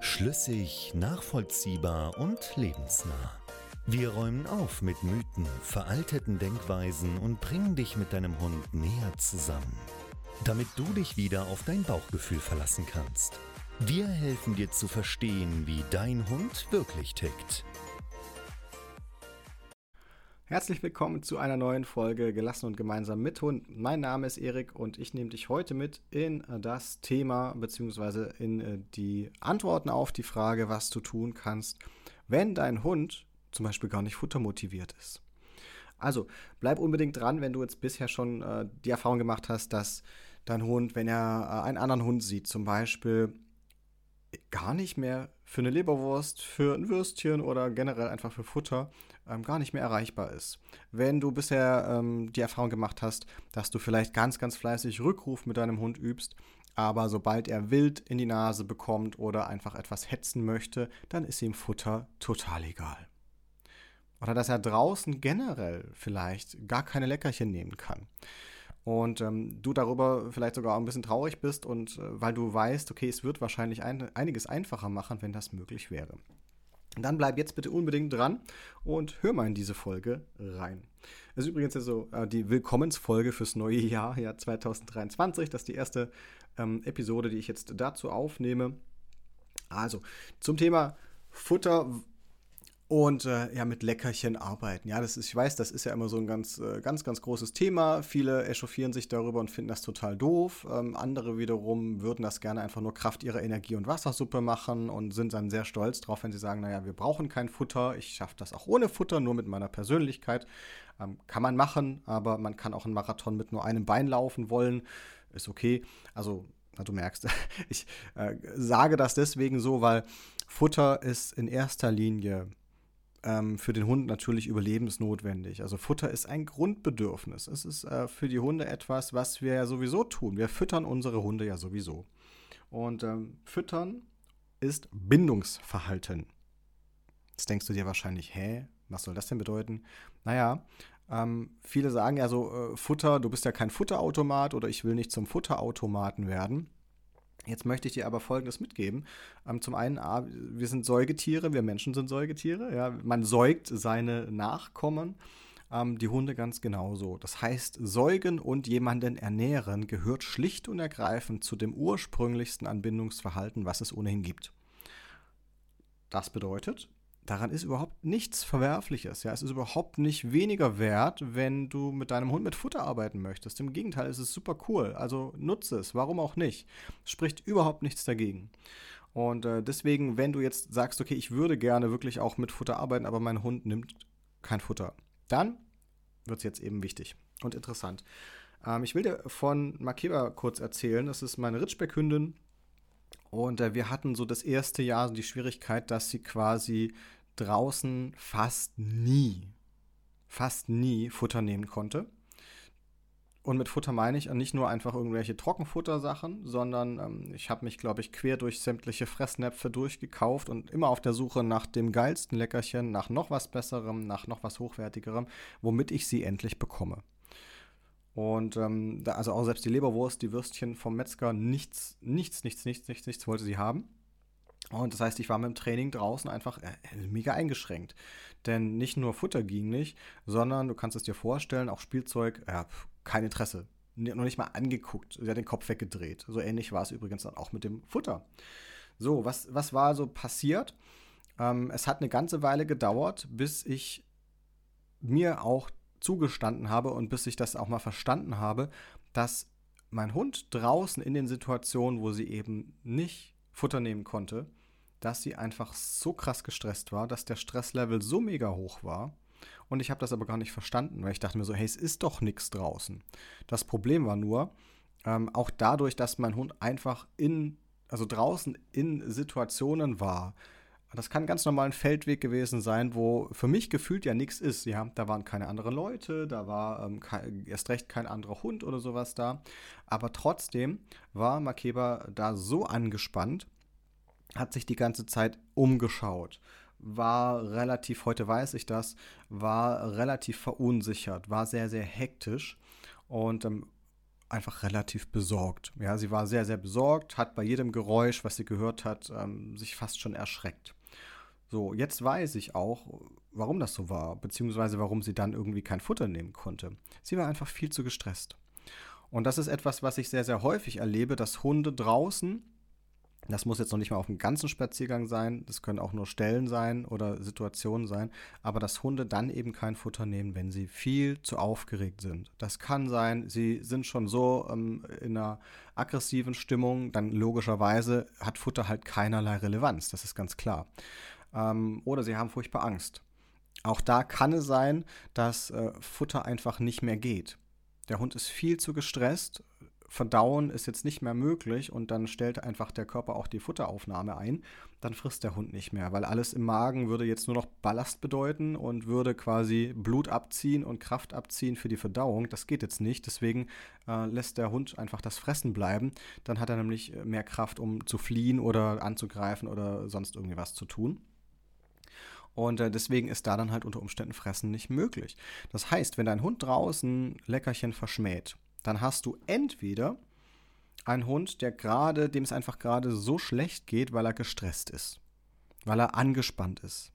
Schlüssig, nachvollziehbar und lebensnah. Wir räumen auf mit Mythen, veralteten Denkweisen und bringen dich mit deinem Hund näher zusammen, damit du dich wieder auf dein Bauchgefühl verlassen kannst. Wir helfen dir zu verstehen, wie dein Hund wirklich tickt. Herzlich willkommen zu einer neuen Folge Gelassen und gemeinsam mit Hund. Mein Name ist Erik und ich nehme dich heute mit in äh, das Thema bzw. in äh, die Antworten auf die Frage, was du tun kannst, wenn dein Hund zum Beispiel gar nicht futtermotiviert ist. Also bleib unbedingt dran, wenn du jetzt bisher schon äh, die Erfahrung gemacht hast, dass dein Hund, wenn er äh, einen anderen Hund sieht, zum Beispiel gar nicht mehr für eine Leberwurst, für ein Würstchen oder generell einfach für Futter ähm, gar nicht mehr erreichbar ist. Wenn du bisher ähm, die Erfahrung gemacht hast, dass du vielleicht ganz, ganz fleißig Rückruf mit deinem Hund übst, aber sobald er wild in die Nase bekommt oder einfach etwas hetzen möchte, dann ist ihm Futter total egal. Oder dass er draußen generell vielleicht gar keine Leckerchen nehmen kann und ähm, du darüber vielleicht sogar ein bisschen traurig bist und äh, weil du weißt, okay, es wird wahrscheinlich ein, einiges einfacher machen, wenn das möglich wäre. Dann bleib jetzt bitte unbedingt dran und hör mal in diese Folge rein. Das ist übrigens ja so äh, die Willkommensfolge fürs neue Jahr, ja 2023. Das ist die erste ähm, Episode, die ich jetzt dazu aufnehme. Also zum Thema Futter und äh, ja mit Leckerchen arbeiten. Ja, das ist, ich weiß, das ist ja immer so ein ganz, äh, ganz, ganz großes Thema. Viele echauffieren sich darüber und finden das total doof. Ähm, andere wiederum würden das gerne einfach nur Kraft ihrer Energie- und Wassersuppe machen und sind dann sehr stolz drauf, wenn sie sagen, naja, wir brauchen kein Futter. Ich schaffe das auch ohne Futter, nur mit meiner Persönlichkeit. Ähm, kann man machen, aber man kann auch einen Marathon mit nur einem Bein laufen wollen. Ist okay. Also na, du merkst, ich äh, sage das deswegen so, weil Futter ist in erster Linie ähm, für den Hund natürlich überlebensnotwendig. Also Futter ist ein Grundbedürfnis. Es ist äh, für die Hunde etwas, was wir ja sowieso tun. Wir füttern unsere Hunde ja sowieso. Und ähm, füttern ist Bindungsverhalten. Jetzt denkst du dir wahrscheinlich, hä, was soll das denn bedeuten? Naja, ähm, viele sagen ja so, äh, Futter, du bist ja kein Futterautomat oder ich will nicht zum Futterautomaten werden. Jetzt möchte ich dir aber Folgendes mitgeben. Ähm, zum einen, wir sind Säugetiere, wir Menschen sind Säugetiere. Ja? Man säugt seine Nachkommen, ähm, die Hunde ganz genauso. Das heißt, säugen und jemanden ernähren gehört schlicht und ergreifend zu dem ursprünglichsten Anbindungsverhalten, was es ohnehin gibt. Das bedeutet, daran ist überhaupt nichts Verwerfliches. Ja, es ist überhaupt nicht weniger wert, wenn du mit deinem Hund mit Futter arbeiten möchtest. Im Gegenteil, es ist super cool. Also nutze es. Warum auch nicht? Spricht überhaupt nichts dagegen. Und äh, deswegen, wenn du jetzt sagst, okay, ich würde gerne wirklich auch mit Futter arbeiten, aber mein Hund nimmt kein Futter, dann wird es jetzt eben wichtig und interessant. Ähm, ich will dir von Makeba kurz erzählen. Das ist meine Ritschbeckhündin. Und äh, wir hatten so das erste Jahr die Schwierigkeit, dass sie quasi draußen fast nie, fast nie Futter nehmen konnte. Und mit Futter meine ich nicht nur einfach irgendwelche Trockenfuttersachen, sondern ähm, ich habe mich, glaube ich, quer durch sämtliche Fressnäpfe durchgekauft und immer auf der Suche nach dem geilsten Leckerchen, nach noch was Besserem, nach noch was Hochwertigerem, womit ich sie endlich bekomme. Und ähm, da, also auch selbst die Leberwurst, die Würstchen vom Metzger, nichts, nichts, nichts, nichts, nichts, nichts wollte sie haben. Und das heißt, ich war mit dem Training draußen einfach äh, mega eingeschränkt. Denn nicht nur Futter ging nicht, sondern du kannst es dir vorstellen, auch Spielzeug, ja, kein Interesse. Noch nicht mal angeguckt. Sie hat den Kopf weggedreht. So ähnlich war es übrigens dann auch mit dem Futter. So, was, was war so passiert? Ähm, es hat eine ganze Weile gedauert, bis ich mir auch zugestanden habe und bis ich das auch mal verstanden habe, dass mein Hund draußen in den Situationen, wo sie eben nicht Futter nehmen konnte, dass sie einfach so krass gestresst war, dass der Stresslevel so mega hoch war. Und ich habe das aber gar nicht verstanden, weil ich dachte mir so, hey, es ist doch nichts draußen. Das Problem war nur, ähm, auch dadurch, dass mein Hund einfach in, also draußen in Situationen war, Das kann ganz normal ein Feldweg gewesen sein, wo für mich gefühlt ja nichts ist. Ja, da waren keine anderen Leute, da war ähm, kein, erst recht kein anderer Hund oder sowas da. Aber trotzdem war Makeba da so angespannt, hat sich die ganze Zeit umgeschaut, war relativ, heute weiß ich das, war relativ verunsichert, war sehr, sehr hektisch und ähm, einfach relativ besorgt. Ja, sie war sehr, sehr besorgt, hat bei jedem Geräusch, was sie gehört hat, ähm, sich fast schon erschreckt. So, jetzt weiß ich auch, warum das so war, beziehungsweise warum sie dann irgendwie kein Futter nehmen konnte. Sie war einfach viel zu gestresst. Und das ist etwas, was ich sehr, sehr häufig erlebe, dass Hunde draußen das muss jetzt noch nicht mal auf dem ganzen Spaziergang sein, das können auch nur Stellen sein oder Situationen sein, aber dass Hunde dann eben kein Futter nehmen, wenn sie viel zu aufgeregt sind. Das kann sein, sie sind schon so ähm, in einer aggressiven Stimmung, dann logischerweise hat Futter halt keinerlei Relevanz, das ist ganz klar. Ähm, oder sie haben furchtbar Angst. Auch da kann es sein, dass äh, Futter einfach nicht mehr geht. Der Hund ist viel zu gestresst, Verdauen ist jetzt nicht mehr möglich und dann stellt einfach der Körper auch die Futteraufnahme ein, dann frisst der Hund nicht mehr, weil alles im Magen würde jetzt nur noch Ballast bedeuten und würde quasi Blut abziehen und Kraft abziehen für die Verdauung. Das geht jetzt nicht, deswegen äh, lässt der Hund einfach das Fressen bleiben. Dann hat er nämlich äh, mehr Kraft, um zu fliehen oder anzugreifen oder sonst irgendwie was zu tun. Und äh, deswegen ist da dann halt unter Umständen Fressen nicht möglich. Das heißt, wenn dein Hund draußen Leckerchen verschmäht, dann hast du entweder einen Hund, der gerade, dem es einfach gerade so schlecht geht, weil er gestresst ist, weil er angespannt ist.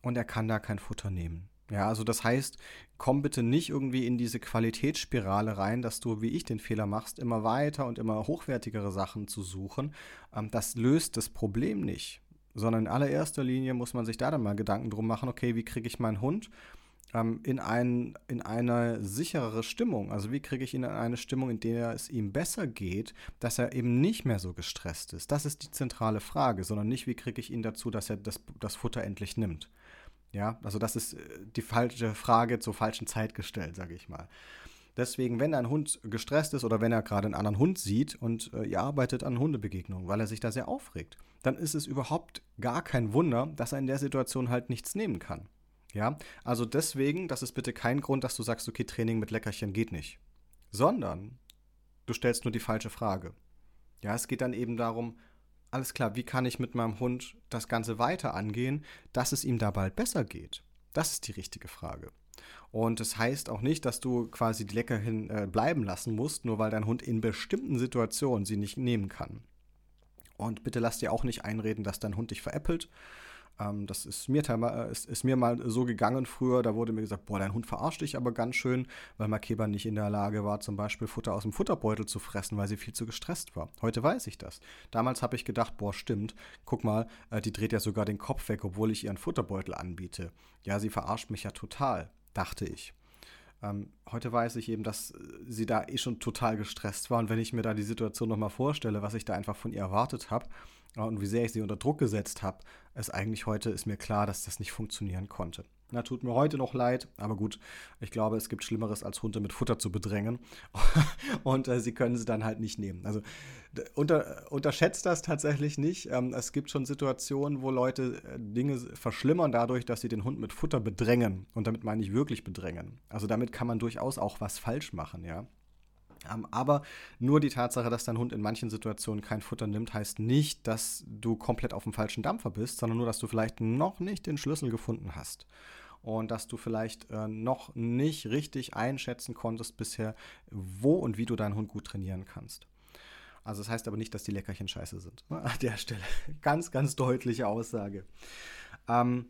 Und er kann da kein Futter nehmen. Ja, also das heißt, komm bitte nicht irgendwie in diese Qualitätsspirale rein, dass du, wie ich den Fehler machst, immer weiter und immer hochwertigere Sachen zu suchen. Ähm, das löst das Problem nicht. Sondern in allererster Linie muss man sich da dann mal Gedanken drum machen, okay, wie kriege ich meinen Hund ähm, in, ein, in eine sicherere Stimmung. Also wie kriege ich ihn in eine Stimmung, in der es ihm besser geht, dass er eben nicht mehr so gestresst ist. Das ist die zentrale Frage, sondern nicht, wie kriege ich ihn dazu, dass er das, das Futter endlich nimmt. Ja, also das ist äh, die falsche Frage zur falschen Zeit gestellt, sage ich mal. Deswegen, wenn ein Hund gestresst ist oder wenn er gerade einen anderen Hund sieht und äh, ihr arbeitet an Hundebegegnungen, weil er sich da sehr aufregt, dann ist es überhaupt gar kein Wunder, dass er in der Situation halt nichts nehmen kann. Ja, also deswegen, das ist bitte kein Grund, dass du sagst, okay, Training mit Leckerchen geht nicht. Sondern du stellst nur die falsche Frage. Ja, es geht dann eben darum, alles klar, wie kann ich mit meinem Hund das Ganze weiter angehen, dass es ihm da bald besser geht? Das ist die richtige Frage. Und das heißt auch nicht, dass du quasi die Leckerchen äh, bleiben lassen musst, nur weil dein Hund in bestimmten Situationen sie nicht nehmen kann. Und bitte lass dir auch nicht einreden, dass dein Hund dich veräppelt ähm, das ist mir, äh, ist, ist, mir mal so gegangen früher. Da wurde mir gesagt, boah, dein Hund verarscht dich aber ganz schön, weil Makeba nicht in der Lage war, zum Beispiel Futter aus dem Futterbeutel zu fressen, weil sie viel zu gestresst war. Heute weiß ich das. Damals habe ich gedacht, boah, stimmt. Guck mal, äh, die dreht ja sogar den Kopf weg, obwohl ich ihren Futterbeutel anbiete. Ja, sie verarscht mich ja total, dachte ich. Ähm, heute weiß ich eben, dass äh, sie da eh schon total gestresst war. Und wenn ich mir da die Situation nochmal vorstelle, was ich da einfach von ihr erwartet habe, und wie sehr ich sie unter Druck gesetzt habe, ist eigentlich heute, ist mir klar, dass das nicht funktionieren konnte. Na, tut mir heute noch leid, aber gut, ich glaube, es gibt Schlimmeres, als Hunde mit Futter zu bedrängen. und äh, sie können sie dann halt nicht nehmen. Also unter, unterschätzt das tatsächlich nicht. Ähm, es gibt schon Situationen, wo Leute äh, Dinge verschlimmern dadurch, dass sie den Hund mit Futter bedrängen. Und damit meine ich wirklich bedrängen. Also damit kann man durchaus auch was falsch machen, ja. Aber nur die Tatsache, dass dein Hund in manchen Situationen kein Futter nimmt, heißt nicht, dass du komplett auf dem falschen Dampfer bist, sondern nur, dass du vielleicht noch nicht den Schlüssel gefunden hast. Und dass du vielleicht äh, noch nicht richtig einschätzen konntest bisher, wo und wie du deinen Hund gut trainieren kannst. Also das heißt aber nicht, dass die Leckerchen scheiße sind. An der Stelle. Ganz, ganz deutliche Aussage. Ähm,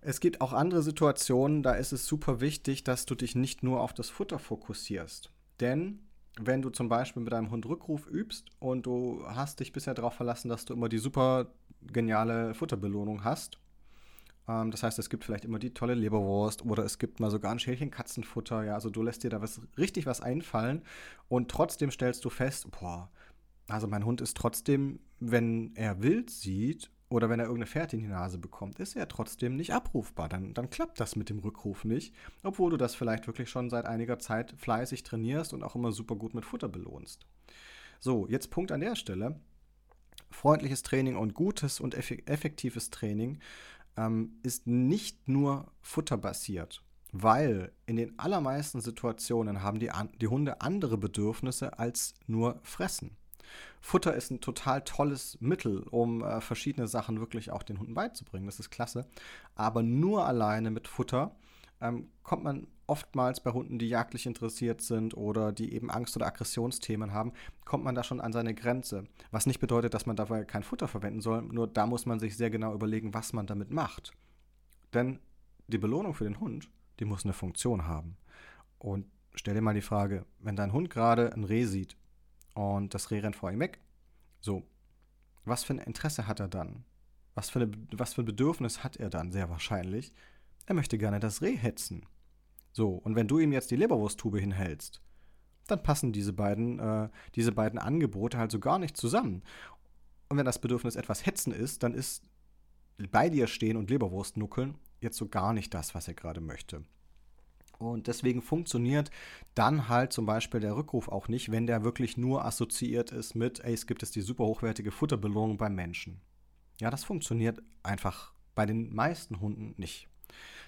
es gibt auch andere Situationen, da ist es super wichtig, dass du dich nicht nur auf das Futter fokussierst. Denn wenn du zum Beispiel mit deinem Hund Rückruf übst und du hast dich bisher darauf verlassen, dass du immer die super geniale Futterbelohnung hast, ähm, das heißt, es gibt vielleicht immer die tolle Leberwurst oder es gibt mal sogar ein Schälchen Katzenfutter, ja, also du lässt dir da was, richtig was einfallen und trotzdem stellst du fest, boah, also mein Hund ist trotzdem, wenn er wild sieht oder wenn er irgendeine Fährte in die Nase bekommt, ist er trotzdem nicht abrufbar. Dann, dann klappt das mit dem Rückruf nicht, obwohl du das vielleicht wirklich schon seit einiger Zeit fleißig trainierst und auch immer super gut mit Futter belohnst. So, jetzt Punkt an der Stelle. freundliches Training und gutes und effektives Training ähm, ist nicht nur futterbasiert, weil in den allermeisten Situationen haben die, die Hunde andere Bedürfnisse als nur fressen. Futter ist ein total tolles Mittel, um äh, verschiedene Sachen wirklich auch den Hunden beizubringen. Das ist klasse. Aber nur alleine mit Futter ähm, kommt man oftmals bei Hunden, die jagdlich interessiert sind oder die eben Angst- oder Aggressionsthemen haben, kommt man da schon an seine Grenze. Was nicht bedeutet, dass man dabei kein Futter verwenden soll, nur da muss man sich sehr genau überlegen, was man damit macht. Denn die Belohnung für den Hund, die muss eine Funktion haben. Und stell dir mal die Frage, wenn dein Hund gerade ein Reh sieht und das Reh rennt vor ihm weg, so, was für ein Interesse hat er dann? Was für, eine, was für ein Bedürfnis hat er dann sehr wahrscheinlich? Er möchte gerne das Reh hetzen. So, und wenn du ihm jetzt die Leberwursttube hinhältst, dann passen diese beiden, äh, diese beiden Angebote halt so gar nicht zusammen. Und wenn das Bedürfnis etwas hetzen ist, dann ist bei dir stehen und Leberwurst nuckeln jetzt so gar nicht das, was er gerade möchte. Und deswegen funktioniert dann halt zum Beispiel der Rückruf auch nicht, wenn der wirklich nur assoziiert ist mit, ey, es gibt es die super hochwertige Futterbelohnung beim Menschen. Ja, das funktioniert einfach bei den meisten Hunden nicht.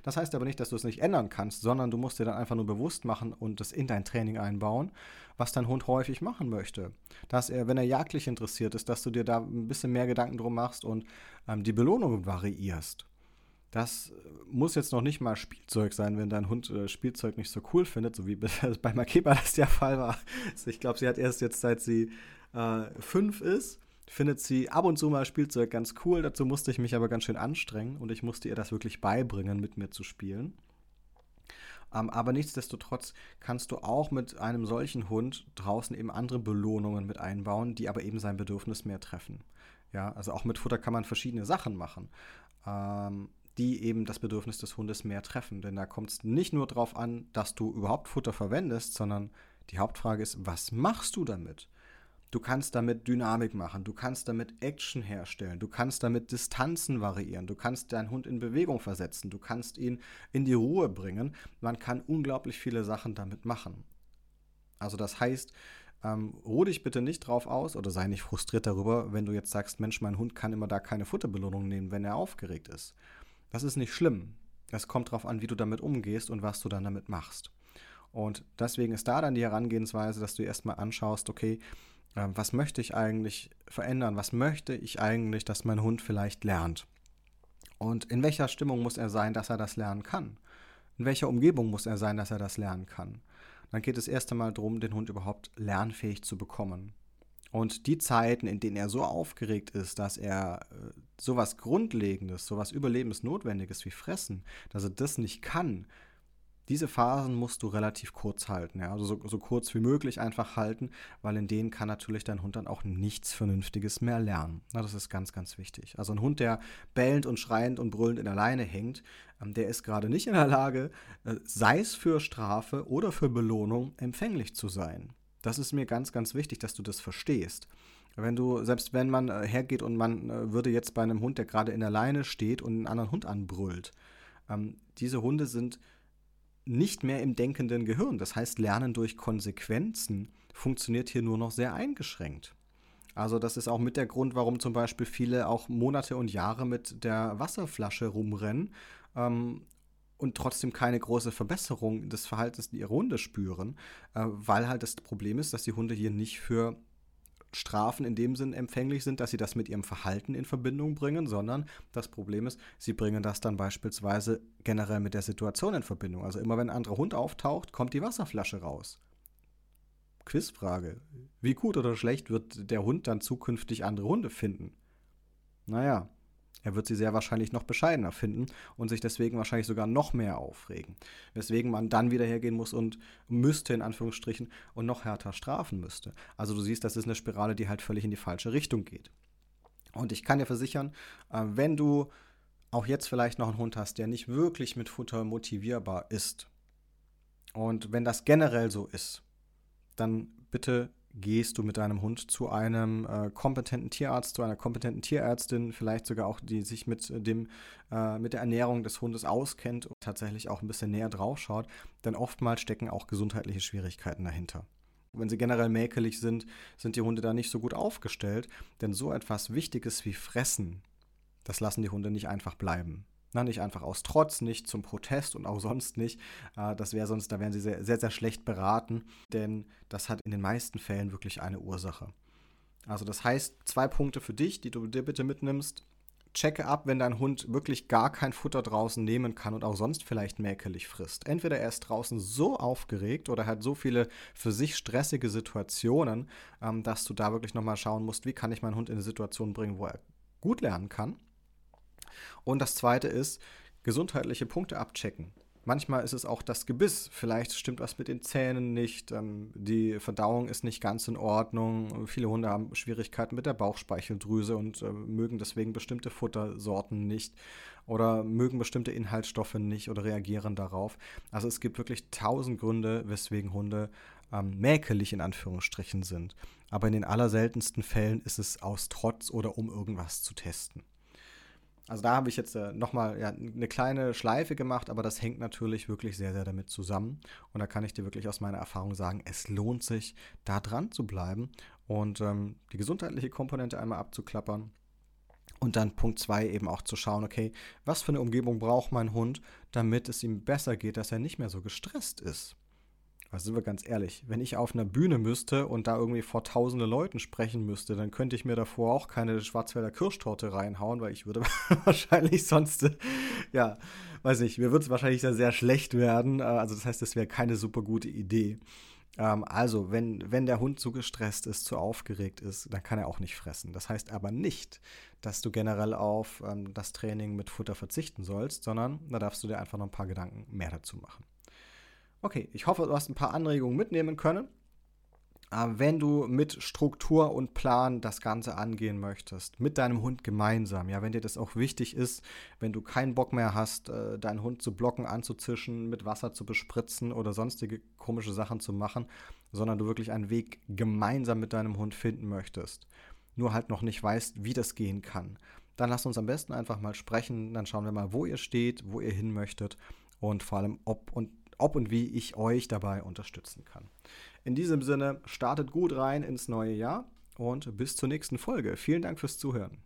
Das heißt aber nicht, dass du es nicht ändern kannst, sondern du musst dir dann einfach nur bewusst machen und es in dein Training einbauen, was dein Hund häufig machen möchte. Dass er, wenn er jagdlich interessiert ist, dass du dir da ein bisschen mehr Gedanken drum machst und ähm, die Belohnung variierst. Das muss jetzt noch nicht mal Spielzeug sein, wenn dein Hund äh, Spielzeug nicht so cool findet, so wie bei Makeba das der Fall war. Also ich glaube, sie hat erst jetzt, seit sie äh, fünf ist, findet sie ab und zu mal Spielzeug ganz cool. Dazu musste ich mich aber ganz schön anstrengen und ich musste ihr das wirklich beibringen, mit mir zu spielen. Ähm, aber nichtsdestotrotz kannst du auch mit einem solchen Hund draußen eben andere Belohnungen mit einbauen, die aber eben sein Bedürfnis mehr treffen. Ja, also auch mit Futter kann man verschiedene Sachen machen. Ähm, die eben das Bedürfnis des Hundes mehr treffen. Denn da kommt es nicht nur darauf an, dass du überhaupt Futter verwendest, sondern die Hauptfrage ist, was machst du damit? Du kannst damit Dynamik machen, du kannst damit Action herstellen, du kannst damit Distanzen variieren, du kannst deinen Hund in Bewegung versetzen, du kannst ihn in die Ruhe bringen. Man kann unglaublich viele Sachen damit machen. Also das heißt, ähm, ruh dich bitte nicht drauf aus oder sei nicht frustriert darüber, wenn du jetzt sagst, Mensch, mein Hund kann immer da keine Futterbelohnung nehmen, wenn er aufgeregt ist. Das ist nicht schlimm. Es kommt darauf an, wie du damit umgehst und was du dann damit machst. Und deswegen ist da dann die Herangehensweise, dass du erstmal anschaust, okay, ähm, was möchte ich eigentlich verändern? Was möchte ich eigentlich, dass mein Hund vielleicht lernt? Und in welcher Stimmung muss er sein, dass er das lernen kann? In welcher Umgebung muss er sein, dass er das lernen kann? Dann geht es erst einmal darum, den Hund überhaupt lernfähig zu bekommen. Und die Zeiten, in denen er so aufgeregt ist, dass er äh, sowas Grundlegendes, sowas Überlebensnotwendiges wie Fressen, dass er das nicht kann, diese Phasen musst du relativ kurz halten, ja? also so, so, kurz wie möglich einfach halten, weil in denen kann natürlich dein Hund dann auch nichts Vernünftiges mehr lernen. Na, das ist ganz, ganz wichtig. Also ein Hund, der bellend und schreiend und brüllend in der Leine hängt, ähm, der ist gerade nicht in der Lage, äh, sei es für Strafe oder für Belohnung, empfänglich zu sein. Das ist mir ganz, ganz wichtig, dass du das verstehst. Wenn du, selbst wenn man äh, hergeht und man äh, würde jetzt bei einem Hund, der gerade in der Leine steht und einen anderen Hund anbrüllt, ähm, diese Hunde sind nicht mehr im denkenden Gehirn. Das heißt, Lernen durch Konsequenzen funktioniert hier nur noch sehr eingeschränkt. Also das ist auch mit der Grund, warum zum Beispiel viele auch Monate und Jahre mit der Wasserflasche rumrennen ähm, und trotzdem keine große Verbesserung des Verhaltens ihrer Hunde spüren, äh, weil halt das Problem ist, dass die Hunde hier nicht für Strafen in dem Sinn empfänglich sind, dass sie das mit ihrem Verhalten in Verbindung bringen, sondern das Problem ist, sie bringen das dann beispielsweise generell mit der Situation in Verbindung. Also immer wenn ein anderer Hund auftaucht, kommt die Wasserflasche raus. Quizfrage. Wie gut oder schlecht wird der Hund dann zukünftig andere Hunde finden? Naja, er wird sie sehr wahrscheinlich noch bescheidener finden und sich deswegen wahrscheinlich sogar noch mehr aufregen. Weswegen man dann wieder hergehen muss und müsste, in Anführungsstrichen, und noch härter strafen müsste. Also du siehst, das ist eine Spirale, die halt völlig in die falsche Richtung geht. Und ich kann dir versichern, äh, wenn du auch jetzt vielleicht noch einen Hund hast, der nicht wirklich mit Futter motivierbar ist, und wenn das generell so ist, dann bitte gehst du mit deinem Hund zu einem äh, kompetenten Tierarzt, zu einer kompetenten Tierärztin, vielleicht sogar auch, die sich mit dem, äh, mit der Ernährung des Hundes auskennt und tatsächlich auch ein bisschen näher drauf schaut, denn oftmals stecken auch gesundheitliche Schwierigkeiten dahinter. wenn sie generell mäkelig sind, sind die Hunde da nicht so gut aufgestellt. Denn so etwas Wichtiges wie Fressen, das lassen die Hunde nicht einfach bleiben. Na, nicht einfach aus Trotz, nicht zum Protest und auch sonst nicht. Äh, das wäre sonst, da wären sie sehr, sehr, sehr schlecht beraten, denn das hat in den meisten Fällen wirklich eine Ursache. Also das heißt, zwei Punkte für dich, die du dir bitte mitnimmst. Checke ab, wenn dein Hund wirklich gar kein Futter draußen nehmen kann und auch sonst vielleicht mäkelig frisst. Entweder er ist draußen so aufgeregt oder hat so viele für sich stressige Situationen, ähm, dass du da wirklich nochmal schauen musst, wie kann ich meinen Hund in eine Situation bringen, wo er gut lernen kann. Und das zweite ist, gesundheitliche Punkte abchecken. Manchmal ist es auch das Gebiss. Vielleicht stimmt was mit den Zähnen nicht. Ähm, die Verdauung ist nicht ganz in Ordnung. Viele Hunde haben Schwierigkeiten mit der Bauchspeicheldrüse und äh, mögen deswegen bestimmte Futtersorten nicht oder mögen bestimmte Inhaltsstoffe nicht oder reagieren darauf. Also es gibt wirklich tausend Gründe, weswegen Hunde ähm, mäkelig in Anführungsstrichen sind. Aber in den allerseltensten Fällen ist es aus Trotz oder um irgendwas zu testen. Also da habe ich jetzt äh, nochmal ja, eine kleine Schleife gemacht, aber das hängt natürlich wirklich sehr, sehr damit zusammen. Und da kann ich dir wirklich aus meiner Erfahrung sagen, es lohnt sich, da dran zu bleiben und ähm, die gesundheitliche Komponente einmal abzuklappern. Und dann Punkt 2 eben auch zu schauen, okay, was für eine Umgebung braucht mein Hund, damit es ihm besser geht, dass er nicht mehr so gestresst ist. Also sind wir ganz ehrlich, wenn ich auf einer Bühne müsste und da irgendwie vor tausende Leuten sprechen müsste, dann könnte ich mir davor auch keine Schwarzwälder Kirschtorte reinhauen, weil ich würde wahrscheinlich sonst, ja, weiß ich, mir würde es wahrscheinlich sehr, sehr schlecht werden. Äh, also das heißt, das wäre keine super gute Idee. Ähm, also, wenn, wenn der Hund zu gestresst ist, zu aufgeregt ist, dann kann er auch nicht fressen. Das heißt aber nicht, dass du generell auf ähm, das Training mit Futter verzichten sollst, sondern da darfst du dir einfach noch ein paar Gedanken mehr dazu machen. Okay, ich hoffe, du hast ein paar Anregungen mitnehmen können. Äh, wenn du mit Struktur und Plan das Ganze angehen möchtest, mit deinem Hund gemeinsam, ja, wenn dir das auch wichtig ist, wenn du keinen Bock mehr hast, äh, deinen Hund zu blocken, anzuzischen, mit Wasser zu bespritzen oder sonstige komische Sachen zu machen, sondern du wirklich einen Weg gemeinsam mit deinem Hund finden möchtest, nur halt noch nicht weißt, wie das gehen kann, dann lass uns am besten einfach mal sprechen, dann schauen wir mal, wo ihr steht, wo ihr hin möchtet und vor allem, ob und ob und wie ich euch dabei unterstützen kann. In diesem Sinne, startet gut rein ins neue Jahr und bis zur nächsten Folge. Vielen Dank fürs Zuhören.